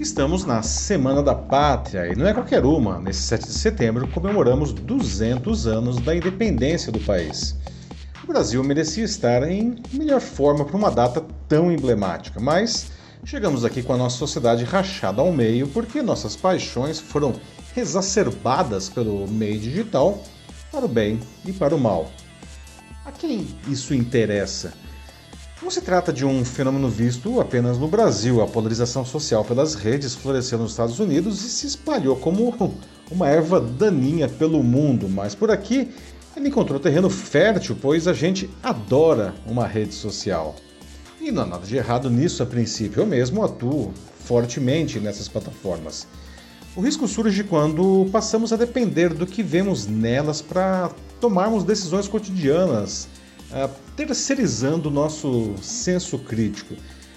Estamos na Semana da Pátria e não é qualquer uma. Nesse 7 de setembro comemoramos 200 anos da independência do país. O Brasil merecia estar em melhor forma para uma data tão emblemática, mas chegamos aqui com a nossa sociedade rachada ao meio porque nossas paixões foram exacerbadas pelo meio digital para o bem e para o mal. A quem isso interessa? Não se trata de um fenômeno visto apenas no Brasil. A polarização social pelas redes floresceu nos Estados Unidos e se espalhou como uma erva daninha pelo mundo, mas por aqui ele encontrou terreno fértil, pois a gente adora uma rede social. E não há nada de errado nisso a princípio, eu mesmo atuo fortemente nessas plataformas. O risco surge quando passamos a depender do que vemos nelas para tomarmos decisões cotidianas uh, terceirizando o nosso senso crítico.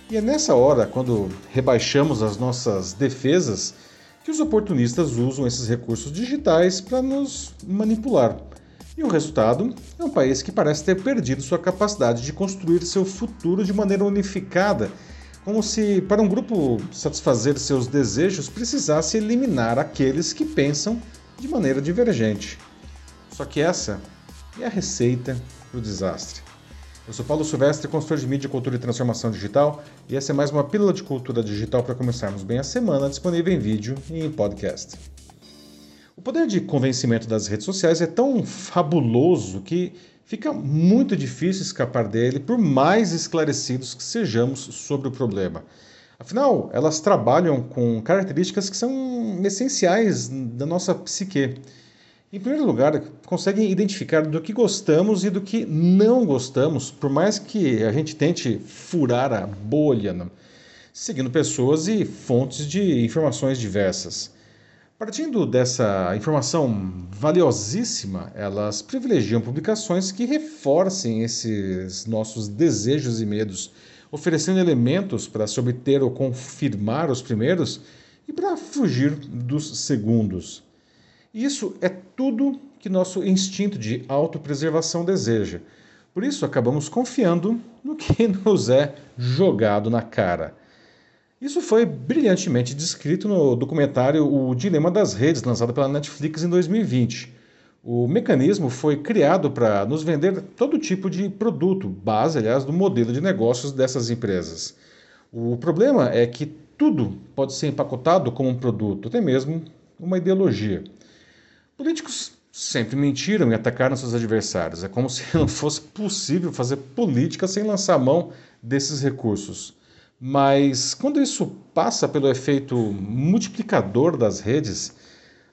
E é nessa hora, quando rebaixamos as nossas defesas, que os oportunistas usam esses recursos digitais para nos manipular. E o resultado é um país que parece ter perdido sua capacidade de construir seu futuro de maneira unificada, como se para um grupo satisfazer seus desejos precisasse eliminar aqueles que pensam de maneira divergente. Só que essa é a receita para o desastre. Eu sou Paulo Silvestre, consultor de mídia, cultura e transformação digital, e essa é mais uma pílula de cultura digital para começarmos bem a semana, disponível em vídeo e em podcast. O poder de convencimento das redes sociais é tão fabuloso que fica muito difícil escapar dele, por mais esclarecidos que sejamos sobre o problema. Afinal, elas trabalham com características que são essenciais da nossa psique em primeiro lugar, conseguem identificar do que gostamos e do que não gostamos, por mais que a gente tente furar a bolha, né? seguindo pessoas e fontes de informações diversas. Partindo dessa informação valiosíssima, elas privilegiam publicações que reforcem esses nossos desejos e medos, oferecendo elementos para se obter ou confirmar os primeiros e para fugir dos segundos. Isso é tudo que nosso instinto de autopreservação deseja. Por isso, acabamos confiando no que nos é jogado na cara. Isso foi brilhantemente descrito no documentário O Dilema das Redes, lançado pela Netflix em 2020. O mecanismo foi criado para nos vender todo tipo de produto, base, aliás, do modelo de negócios dessas empresas. O problema é que tudo pode ser empacotado como um produto, até mesmo uma ideologia. Políticos sempre mentiram e atacaram seus adversários. É como se não fosse possível fazer política sem lançar mão desses recursos. Mas quando isso passa pelo efeito multiplicador das redes,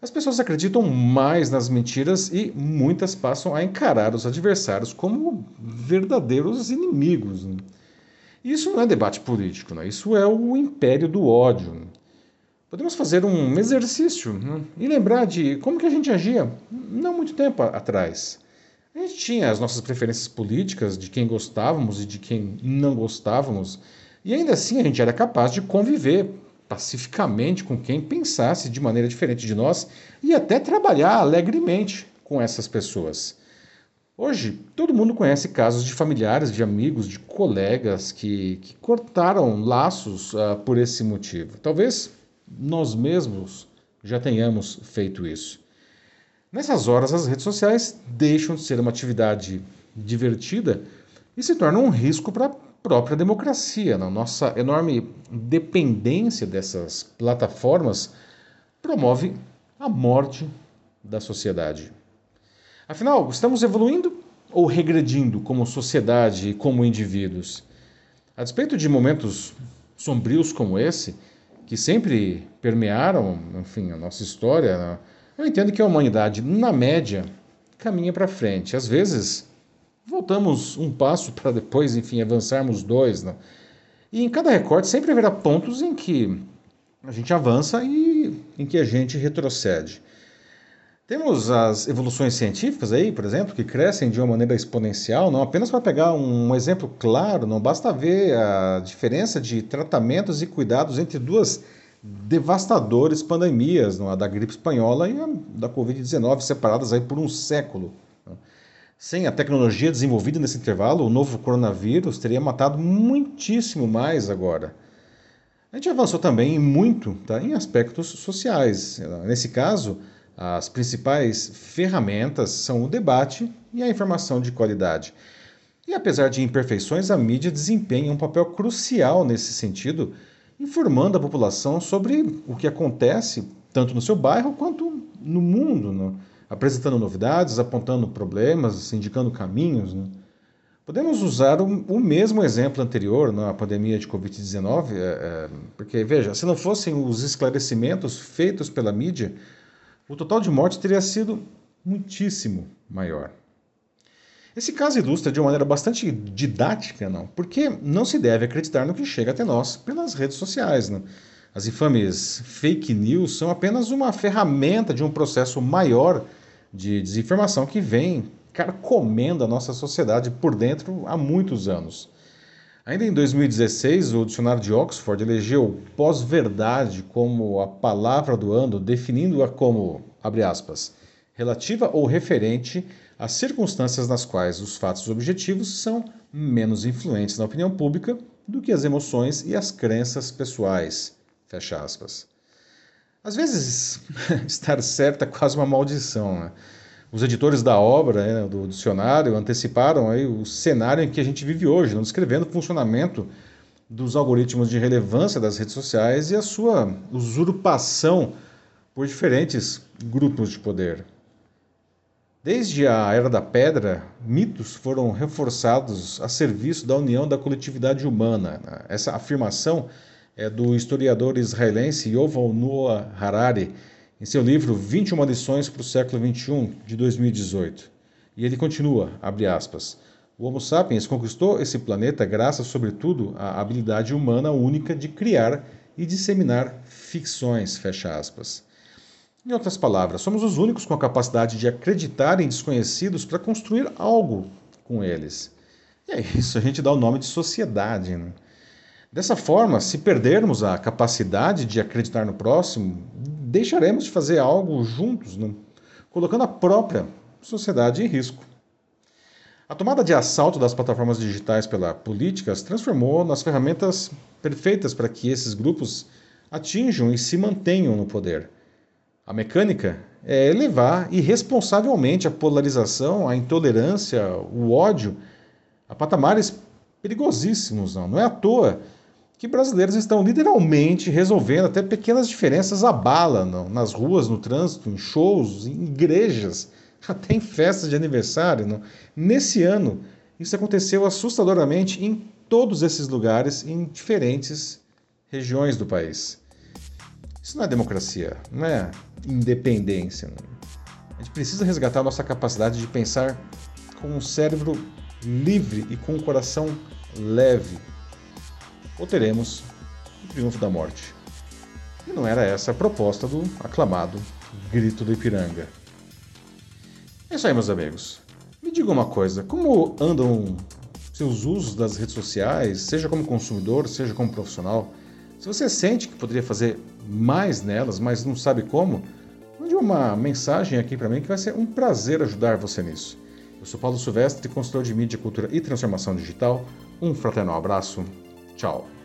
as pessoas acreditam mais nas mentiras e muitas passam a encarar os adversários como verdadeiros inimigos. Isso não é debate político, né? isso é o império do ódio. Podemos fazer um exercício né? e lembrar de como que a gente agia não muito tempo atrás. A gente tinha as nossas preferências políticas, de quem gostávamos e de quem não gostávamos, e ainda assim a gente era capaz de conviver pacificamente com quem pensasse de maneira diferente de nós e até trabalhar alegremente com essas pessoas. Hoje, todo mundo conhece casos de familiares, de amigos, de colegas que, que cortaram laços uh, por esse motivo. Talvez nós mesmos já tenhamos feito isso. Nessas horas, as redes sociais deixam de ser uma atividade divertida e se tornam um risco para a própria democracia. A nossa enorme dependência dessas plataformas promove a morte da sociedade. Afinal, estamos evoluindo ou regredindo como sociedade e como indivíduos? A despeito de momentos sombrios como esse, que sempre permearam, enfim, a nossa história, né? eu entendo que a humanidade, na média, caminha para frente. Às vezes, voltamos um passo para depois, enfim, avançarmos dois. Né? E em cada recorte sempre haverá pontos em que a gente avança e em que a gente retrocede. Temos as evoluções científicas aí, por exemplo, que crescem de uma maneira exponencial, não apenas para pegar um exemplo claro, não basta ver a diferença de tratamentos e cuidados entre duas devastadoras pandemias, a da gripe espanhola e a da Covid-19, separadas aí por um século. Sem a tecnologia desenvolvida nesse intervalo, o novo coronavírus teria matado muitíssimo mais agora. A gente avançou também muito tá, em aspectos sociais. Nesse caso, as principais ferramentas são o debate e a informação de qualidade. E apesar de imperfeições, a mídia desempenha um papel crucial nesse sentido, informando a população sobre o que acontece tanto no seu bairro quanto no mundo, né? apresentando novidades, apontando problemas, indicando caminhos. Né? Podemos usar o, o, mesmo exemplo anterior na pandemia de Covid-19, é, é, porque, veja, se não fossem os esclarecimentos feitos pela mídia, o total de mortes teria sido muitíssimo maior. Esse caso ilustra de uma maneira bastante didática, não? Porque não se deve acreditar no que chega até nós pelas redes sociais, não? As infames fake news são apenas uma ferramenta de um processo maior de desinformação que vem carcomendo a nossa sociedade por dentro há muitos anos. Ainda em 2016, o dicionário de Oxford elegeu pós-verdade como a palavra do ano, definindo-a como, abre aspas, relativa ou referente às circunstâncias nas quais os fatos objetivos são menos influentes na opinião pública do que as emoções e as crenças pessoais. Fecha aspas. Às vezes, estar certo é quase uma maldição. Né? Os editores da obra, né, do dicionário, anteciparam aí o cenário em que a gente vive hoje, não descrevendo o funcionamento dos algoritmos de relevância das redes sociais e a sua usurpação por diferentes grupos de poder. Desde a Era da Pedra, mitos foram reforçados a serviço da união da coletividade humana. Essa afirmação é do historiador israelense Yoval Noah Harari, em seu livro 21 lições para o século XXI, de 2018. E ele continua, abre aspas, o Homo sapiens conquistou esse planeta graças, sobretudo, à habilidade humana única de criar e disseminar ficções, fecha aspas. Em outras palavras, somos os únicos com a capacidade de acreditar em desconhecidos para construir algo com eles. E é isso, a gente dá o nome de sociedade. Né? Dessa forma, se perdermos a capacidade de acreditar no próximo, deixaremos de fazer algo juntos, né? colocando a própria sociedade em risco. A tomada de assalto das plataformas digitais pela política as transformou nas ferramentas perfeitas para que esses grupos atinjam e se mantenham no poder. A mecânica é elevar irresponsavelmente a polarização, a intolerância, o ódio a patamares perigosíssimos. Não, não é à toa que brasileiros estão literalmente resolvendo até pequenas diferenças à bala, não? nas ruas, no trânsito, em shows, em igrejas, até em festas de aniversário. Não? Nesse ano, isso aconteceu assustadoramente em todos esses lugares, em diferentes regiões do país. Isso não é democracia, não é independência. Não. A gente precisa resgatar nossa capacidade de pensar com um cérebro livre e com um coração leve ou teremos o triunfo da morte. E não era essa a proposta do aclamado Grito do Ipiranga. É isso aí, meus amigos. Me diga uma coisa: como andam seus usos das redes sociais, seja como consumidor, seja como profissional? Se você sente que poderia fazer mais nelas, mas não sabe como, mande uma mensagem aqui para mim que vai ser um prazer ajudar você nisso. Eu sou Paulo Silvestre, consultor de mídia, cultura e transformação digital. Um fraternal abraço Tchau.